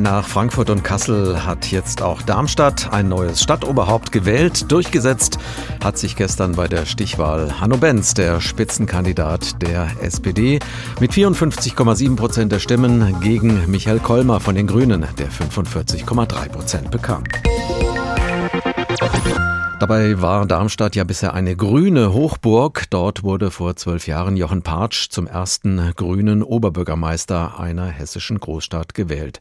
Nach Frankfurt und Kassel hat jetzt auch Darmstadt ein neues Stadtoberhaupt gewählt. Durchgesetzt hat sich gestern bei der Stichwahl Hanno Benz, der Spitzenkandidat der SPD, mit 54,7 Prozent der Stimmen gegen Michael Kolmer von den Grünen, der 45,3 Prozent bekam. Dabei war Darmstadt ja bisher eine grüne Hochburg. Dort wurde vor zwölf Jahren Jochen Partsch zum ersten grünen Oberbürgermeister einer hessischen Großstadt gewählt.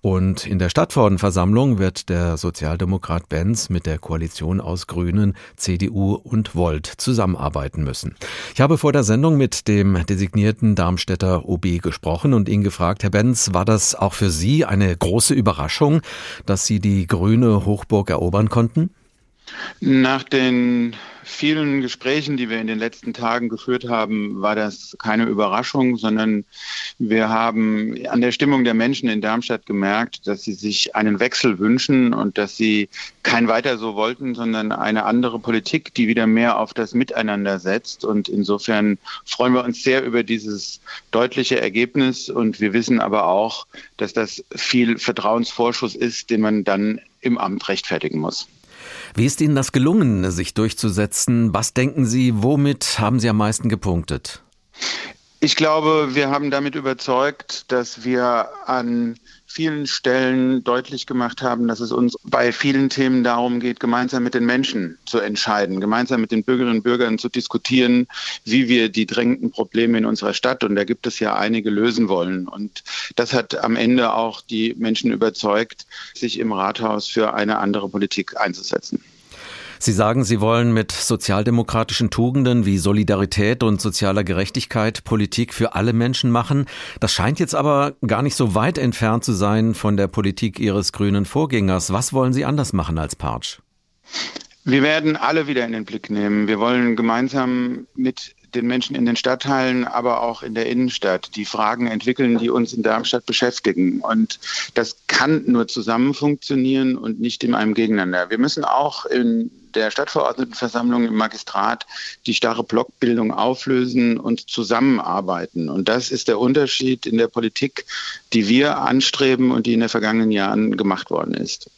Und in der Stadtverordnetenversammlung wird der Sozialdemokrat Benz mit der Koalition aus Grünen, CDU und Volt zusammenarbeiten müssen. Ich habe vor der Sendung mit dem designierten Darmstädter OB gesprochen und ihn gefragt, Herr Benz, war das auch für Sie eine große Überraschung, dass Sie die grüne Hochburg erobern konnten? Nach den vielen Gesprächen, die wir in den letzten Tagen geführt haben, war das keine Überraschung, sondern wir haben an der Stimmung der Menschen in Darmstadt gemerkt, dass sie sich einen Wechsel wünschen und dass sie kein weiter so wollten, sondern eine andere Politik, die wieder mehr auf das Miteinander setzt. Und insofern freuen wir uns sehr über dieses deutliche Ergebnis. Und wir wissen aber auch, dass das viel Vertrauensvorschuss ist, den man dann im Amt rechtfertigen muss. Wie ist Ihnen das gelungen, sich durchzusetzen? Was denken Sie, womit haben Sie am meisten gepunktet? Ich glaube, wir haben damit überzeugt, dass wir an vielen Stellen deutlich gemacht haben, dass es uns bei vielen Themen darum geht, gemeinsam mit den Menschen zu entscheiden, gemeinsam mit den Bürgerinnen und Bürgern zu diskutieren, wie wir die drängenden Probleme in unserer Stadt, und da gibt es ja einige, lösen wollen. Und das hat am Ende auch die Menschen überzeugt, sich im Rathaus für eine andere Politik einzusetzen. Sie sagen, Sie wollen mit sozialdemokratischen Tugenden wie Solidarität und sozialer Gerechtigkeit Politik für alle Menschen machen. Das scheint jetzt aber gar nicht so weit entfernt zu sein von der Politik Ihres grünen Vorgängers. Was wollen Sie anders machen als Partsch? Wir werden alle wieder in den Blick nehmen. Wir wollen gemeinsam mit den Menschen in den Stadtteilen, aber auch in der Innenstadt die Fragen entwickeln, die uns in Darmstadt beschäftigen. Und das kann nur zusammen funktionieren und nicht in einem Gegeneinander. Wir müssen auch in der Stadtverordnetenversammlung im Magistrat die starre Blockbildung auflösen und zusammenarbeiten. Und das ist der Unterschied in der Politik, die wir anstreben und die in den vergangenen Jahren gemacht worden ist.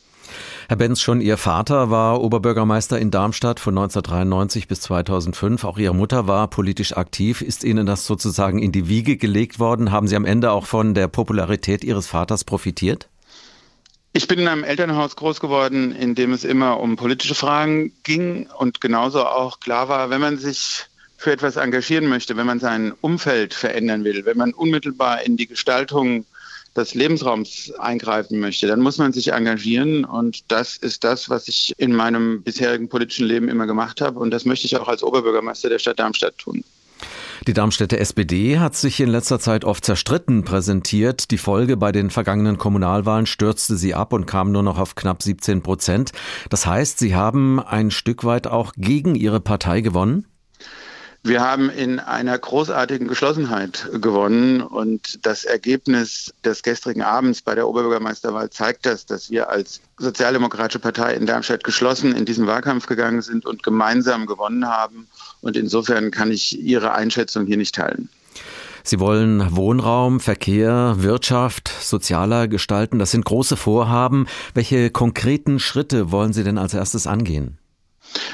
Herr Benz, schon Ihr Vater war Oberbürgermeister in Darmstadt von 1993 bis 2005. Auch Ihre Mutter war politisch aktiv. Ist Ihnen das sozusagen in die Wiege gelegt worden? Haben Sie am Ende auch von der Popularität Ihres Vaters profitiert? Ich bin in einem Elternhaus groß geworden, in dem es immer um politische Fragen ging und genauso auch klar war, wenn man sich für etwas engagieren möchte, wenn man sein Umfeld verändern will, wenn man unmittelbar in die Gestaltung des Lebensraums eingreifen möchte, dann muss man sich engagieren. Und das ist das, was ich in meinem bisherigen politischen Leben immer gemacht habe. Und das möchte ich auch als Oberbürgermeister der Stadt Darmstadt tun. Die Darmstädter SPD hat sich in letzter Zeit oft zerstritten präsentiert. Die Folge bei den vergangenen Kommunalwahlen stürzte sie ab und kam nur noch auf knapp 17 Prozent. Das heißt, Sie haben ein Stück weit auch gegen Ihre Partei gewonnen? Wir haben in einer großartigen Geschlossenheit gewonnen und das Ergebnis des gestrigen Abends bei der Oberbürgermeisterwahl zeigt das, dass wir als Sozialdemokratische Partei in Darmstadt geschlossen in diesen Wahlkampf gegangen sind und gemeinsam gewonnen haben. Und insofern kann ich Ihre Einschätzung hier nicht teilen. Sie wollen Wohnraum, Verkehr, Wirtschaft sozialer gestalten. Das sind große Vorhaben. Welche konkreten Schritte wollen Sie denn als erstes angehen?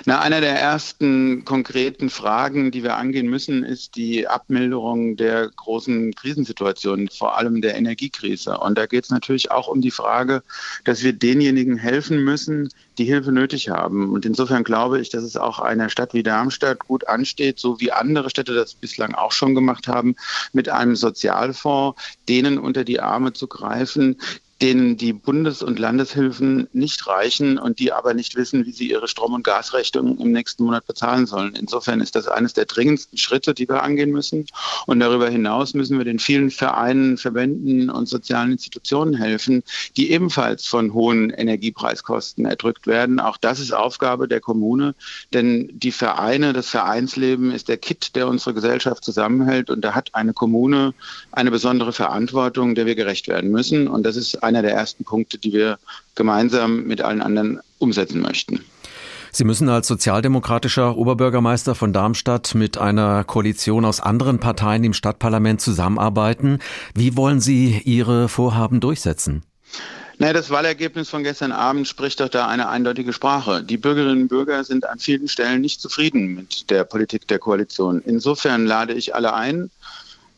Na, einer der ersten konkreten Fragen, die wir angehen müssen, ist die Abmilderung der großen Krisensituationen, vor allem der Energiekrise. Und da geht es natürlich auch um die Frage, dass wir denjenigen helfen müssen, die Hilfe nötig haben. Und insofern glaube ich, dass es auch einer Stadt wie Darmstadt gut ansteht, so wie andere Städte das bislang auch schon gemacht haben, mit einem Sozialfonds denen unter die Arme zu greifen, denen die Bundes- und Landeshilfen nicht reichen und die aber nicht wissen, wie sie ihre Strom- und Gasrechnung im nächsten Monat bezahlen sollen. Insofern ist das eines der dringendsten Schritte, die wir angehen müssen. Und darüber hinaus müssen wir den vielen Vereinen, Verbänden und sozialen Institutionen helfen, die ebenfalls von hohen Energiepreiskosten erdrückt werden. Auch das ist Aufgabe der Kommune, denn die Vereine, das Vereinsleben ist der Kit, der unsere Gesellschaft zusammenhält. Und da hat eine Kommune eine besondere Verantwortung, der wir gerecht werden müssen. Und das ist einer der ersten Punkte, die wir gemeinsam mit allen anderen umsetzen möchten. Sie müssen als sozialdemokratischer Oberbürgermeister von Darmstadt mit einer Koalition aus anderen Parteien im Stadtparlament zusammenarbeiten. Wie wollen Sie Ihre Vorhaben durchsetzen? Naja, das Wahlergebnis von gestern Abend spricht doch da eine eindeutige Sprache. Die Bürgerinnen und Bürger sind an vielen Stellen nicht zufrieden mit der Politik der Koalition. Insofern lade ich alle ein,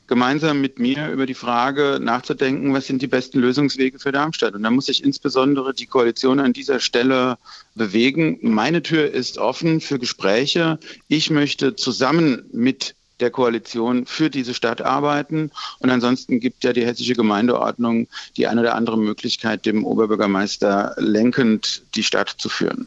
gemeinsam mit mir über die Frage nachzudenken, was sind die besten Lösungswege für Darmstadt. Und da muss sich insbesondere die Koalition an dieser Stelle bewegen. Meine Tür ist offen für Gespräche. Ich möchte zusammen mit der Koalition für diese Stadt arbeiten. Und ansonsten gibt ja die hessische Gemeindeordnung die eine oder andere Möglichkeit, dem Oberbürgermeister lenkend die Stadt zu führen.